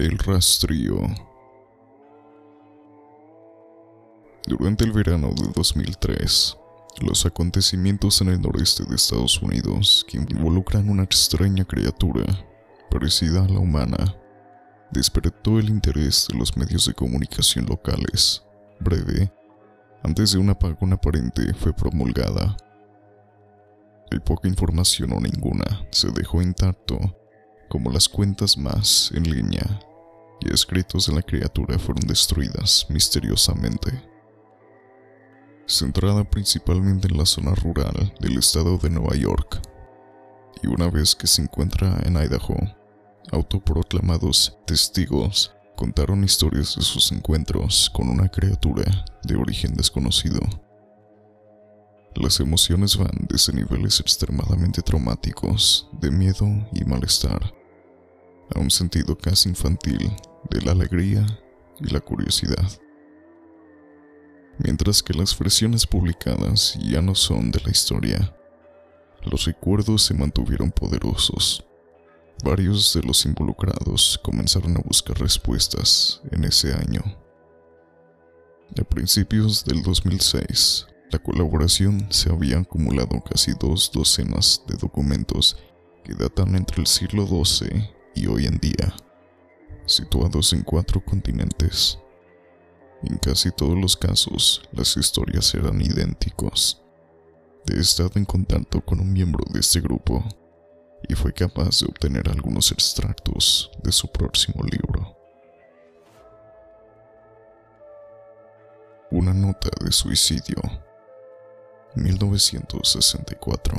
El rastrío. Durante el verano de 2003, los acontecimientos en el noreste de Estados Unidos que involucran una extraña criatura parecida a la humana despertó el interés de los medios de comunicación locales. Breve, antes de un apagón aparente, fue promulgada. Hay poca información o ninguna se dejó intacto, como las cuentas más en línea y escritos de la criatura fueron destruidas misteriosamente. Centrada principalmente en la zona rural del estado de Nueva York, y una vez que se encuentra en Idaho, autoproclamados testigos contaron historias de sus encuentros con una criatura de origen desconocido. Las emociones van desde niveles extremadamente traumáticos, de miedo y malestar, a un sentido casi infantil de la alegría y la curiosidad. Mientras que las versiones publicadas ya no son de la historia, los recuerdos se mantuvieron poderosos Varios de los involucrados comenzaron a buscar respuestas en ese año. A principios del 2006, la colaboración se había acumulado casi dos docenas de documentos que datan entre el siglo XII y hoy en día, situados en cuatro continentes. En casi todos los casos, las historias eran idénticos. He estado en contacto con un miembro de este grupo y fue capaz de obtener algunos extractos de su próximo libro. Una nota de suicidio, 1964.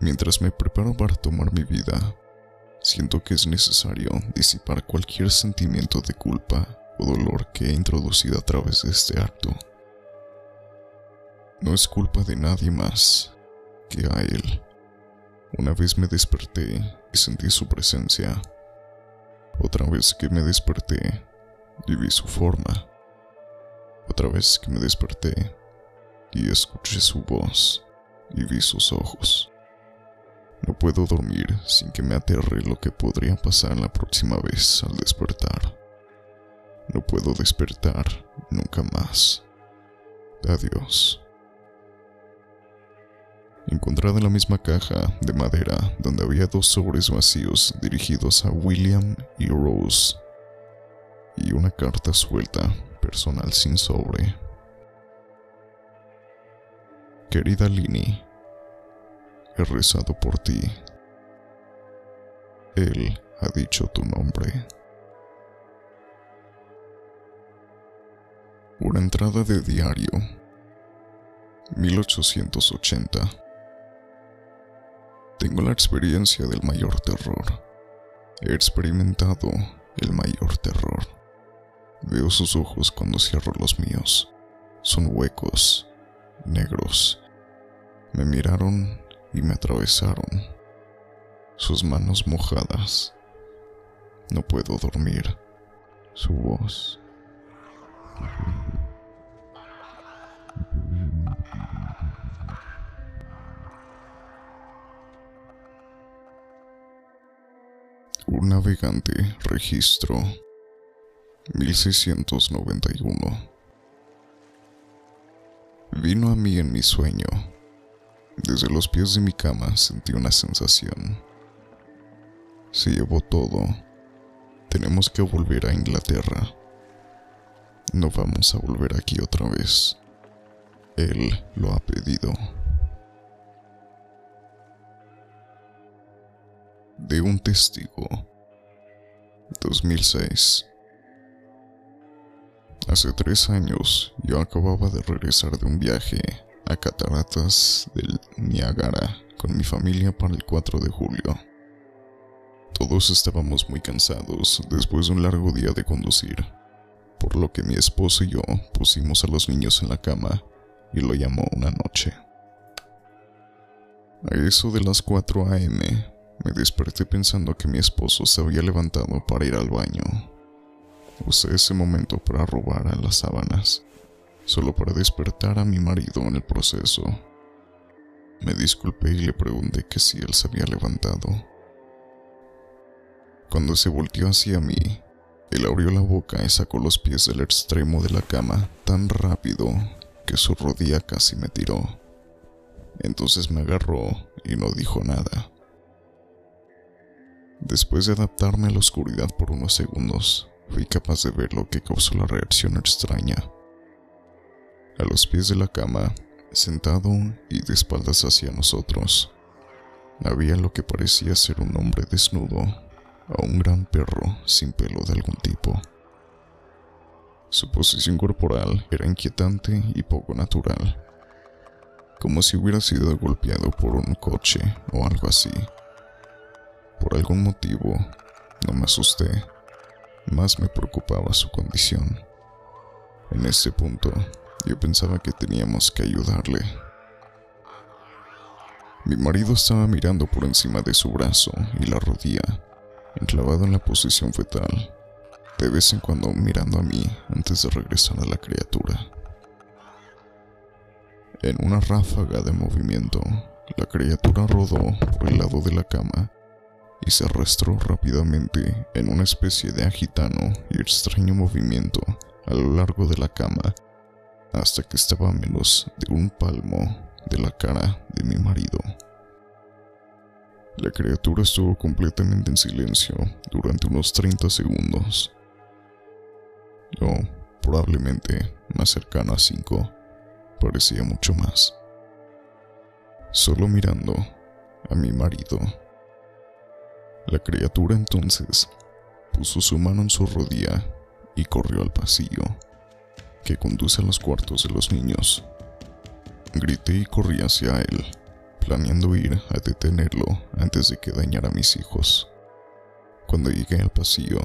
Mientras me preparo para tomar mi vida, siento que es necesario disipar cualquier sentimiento de culpa o dolor que he introducido a través de este acto. No es culpa de nadie más que a él. Una vez me desperté y sentí su presencia. Otra vez que me desperté y vi su forma. Otra vez que me desperté y escuché su voz y vi sus ojos. No puedo dormir sin que me aterre lo que podría pasar la próxima vez al despertar. No puedo despertar nunca más. Adiós encontrada en la misma caja de madera donde había dos sobres vacíos dirigidos a William y Rose y una carta suelta personal sin sobre. Querida Lini, he rezado por ti. Él ha dicho tu nombre. Una entrada de diario 1880 tengo la experiencia del mayor terror. He experimentado el mayor terror. Veo sus ojos cuando cierro los míos. Son huecos, negros. Me miraron y me atravesaron. Sus manos mojadas. No puedo dormir. Su voz. Un navegante, registro 1691. Vino a mí en mi sueño. Desde los pies de mi cama sentí una sensación. Se llevó todo. Tenemos que volver a Inglaterra. No vamos a volver aquí otra vez. Él lo ha pedido. de un testigo. 2006. Hace tres años yo acababa de regresar de un viaje a Cataratas del Niágara con mi familia para el 4 de julio. Todos estábamos muy cansados después de un largo día de conducir, por lo que mi esposo y yo pusimos a los niños en la cama y lo llamó una noche. A eso de las 4 a.m., me desperté pensando que mi esposo se había levantado para ir al baño. Usé ese momento para robar a las sábanas, solo para despertar a mi marido en el proceso. Me disculpé y le pregunté que si él se había levantado. Cuando se volteó hacia mí, él abrió la boca y sacó los pies del extremo de la cama tan rápido que su rodilla casi me tiró. Entonces me agarró y no dijo nada. Después de adaptarme a la oscuridad por unos segundos, fui capaz de ver lo que causó la reacción extraña. A los pies de la cama, sentado y de espaldas hacia nosotros, había lo que parecía ser un hombre desnudo o un gran perro sin pelo de algún tipo. Su posición corporal era inquietante y poco natural, como si hubiera sido golpeado por un coche o algo así. Por algún motivo, no me asusté, más me preocupaba su condición. En ese punto, yo pensaba que teníamos que ayudarle. Mi marido estaba mirando por encima de su brazo y la rodilla, enclavado en la posición fetal, de vez en cuando mirando a mí antes de regresar a la criatura. En una ráfaga de movimiento, la criatura rodó por el lado de la cama y se arrastró rápidamente en una especie de agitano y extraño movimiento a lo largo de la cama hasta que estaba a menos de un palmo de la cara de mi marido. La criatura estuvo completamente en silencio durante unos 30 segundos. Yo, probablemente más cercano a 5, parecía mucho más. Solo mirando a mi marido. La criatura entonces puso su mano en su rodilla y corrió al pasillo que conduce a los cuartos de los niños. Grité y corrí hacia él, planeando ir a detenerlo antes de que dañara a mis hijos. Cuando llegué al pasillo,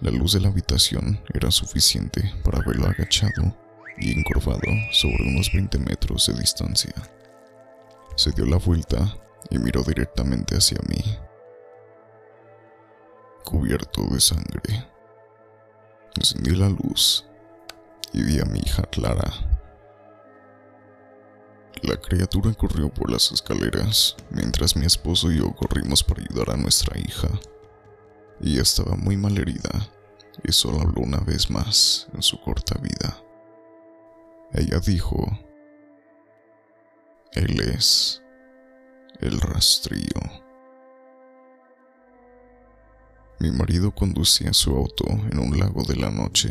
la luz de la habitación era suficiente para verlo agachado y encorvado sobre unos 20 metros de distancia. Se dio la vuelta y miró directamente hacia mí, cubierto de sangre. Encendí la luz y vi a mi hija Clara. La criatura corrió por las escaleras mientras mi esposo y yo corrimos para ayudar a nuestra hija. Ella estaba muy mal herida y solo habló una vez más en su corta vida. Ella dijo, Él es el rastrillo. Mi marido conducía su auto en un lago de la noche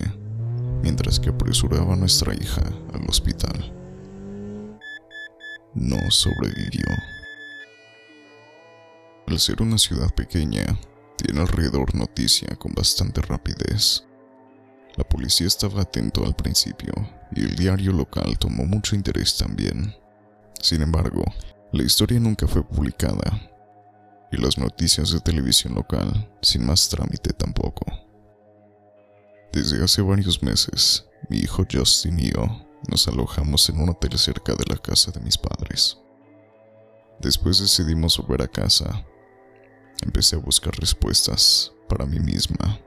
mientras que apresuraba a nuestra hija al hospital. No sobrevivió. Al ser una ciudad pequeña, tiene alrededor noticia con bastante rapidez. La policía estaba atento al principio y el diario local tomó mucho interés también. Sin embargo, la historia nunca fue publicada y las noticias de televisión local sin más trámite tampoco. Desde hace varios meses, mi hijo Justin y yo nos alojamos en un hotel cerca de la casa de mis padres. Después decidimos volver a casa. Empecé a buscar respuestas para mí misma.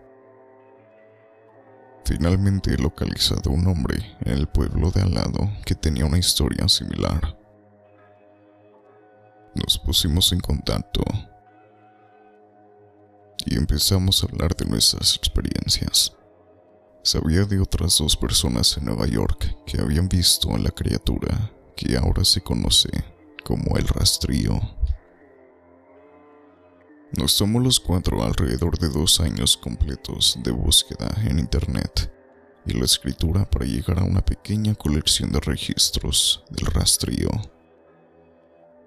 Finalmente he localizado un hombre en el pueblo de al lado que tenía una historia similar. Nos pusimos en contacto y empezamos a hablar de nuestras experiencias. Sabía de otras dos personas en Nueva York que habían visto a la criatura que ahora se conoce como el rastrillo. Nos tomó los cuatro alrededor de dos años completos de búsqueda en Internet y la escritura para llegar a una pequeña colección de registros del rastrillo.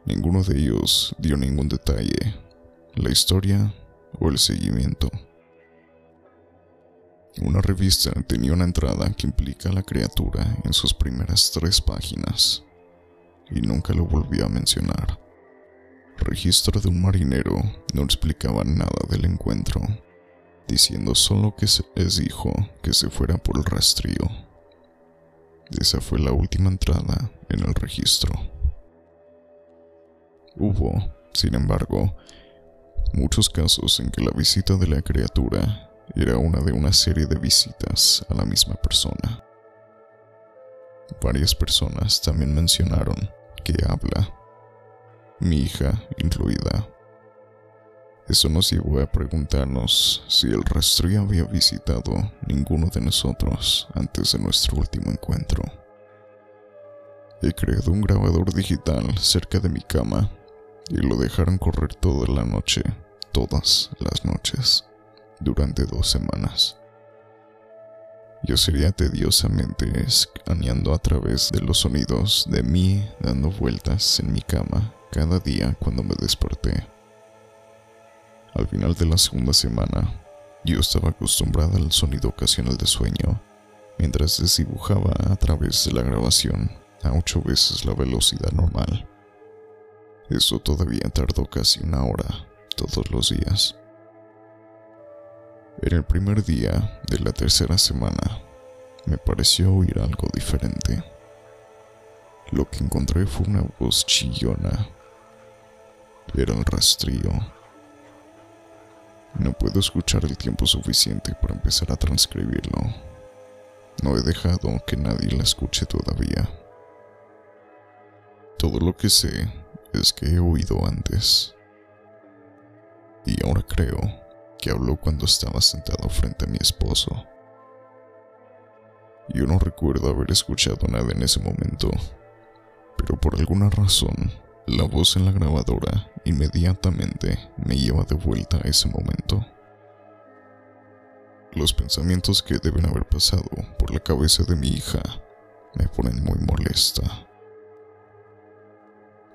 Ninguno de ellos dio ningún detalle, la historia o el seguimiento. Una revista tenía una entrada que implica a la criatura en sus primeras tres páginas y nunca lo volvió a mencionar. Registro de un marinero no explicaba nada del encuentro, diciendo solo que se les dijo que se fuera por el rastrillo. Esa fue la última entrada en el registro. Hubo, sin embargo, muchos casos en que la visita de la criatura era una de una serie de visitas a la misma persona. Varias personas también mencionaron que habla, mi hija incluida. Eso nos llevó a preguntarnos si el rastrillo había visitado ninguno de nosotros antes de nuestro último encuentro. He creado un grabador digital cerca de mi cama y lo dejaron correr toda la noche, todas las noches, durante dos semanas. Yo sería tediosamente escaneando a través de los sonidos de mí dando vueltas en mi cama cada día cuando me desperté. Al final de la segunda semana, yo estaba acostumbrada al sonido ocasional de sueño, mientras desdibujaba a través de la grabación a ocho veces la velocidad normal. Eso todavía tardó casi una hora, todos los días. En el primer día de la tercera semana, me pareció oír algo diferente. Lo que encontré fue una voz chillona. Era el rastrillo. No puedo escuchar el tiempo suficiente para empezar a transcribirlo. No he dejado que nadie la escuche todavía. Todo lo que sé es que he oído antes. Y ahora creo que habló cuando estaba sentado frente a mi esposo. Yo no recuerdo haber escuchado nada en ese momento, pero por alguna razón, la voz en la grabadora inmediatamente me lleva de vuelta a ese momento. Los pensamientos que deben haber pasado por la cabeza de mi hija me ponen muy molesta.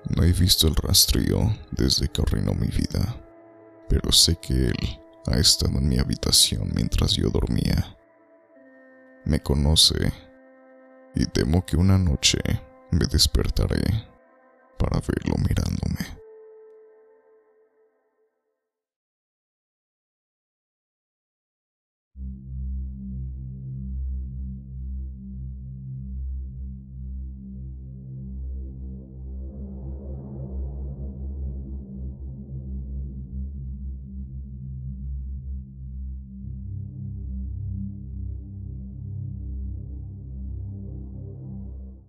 No he visto el rastrillo desde que arruinó mi vida, pero sé que él ha estado en mi habitación mientras yo dormía. Me conoce y temo que una noche me despertaré para verlo mirándome.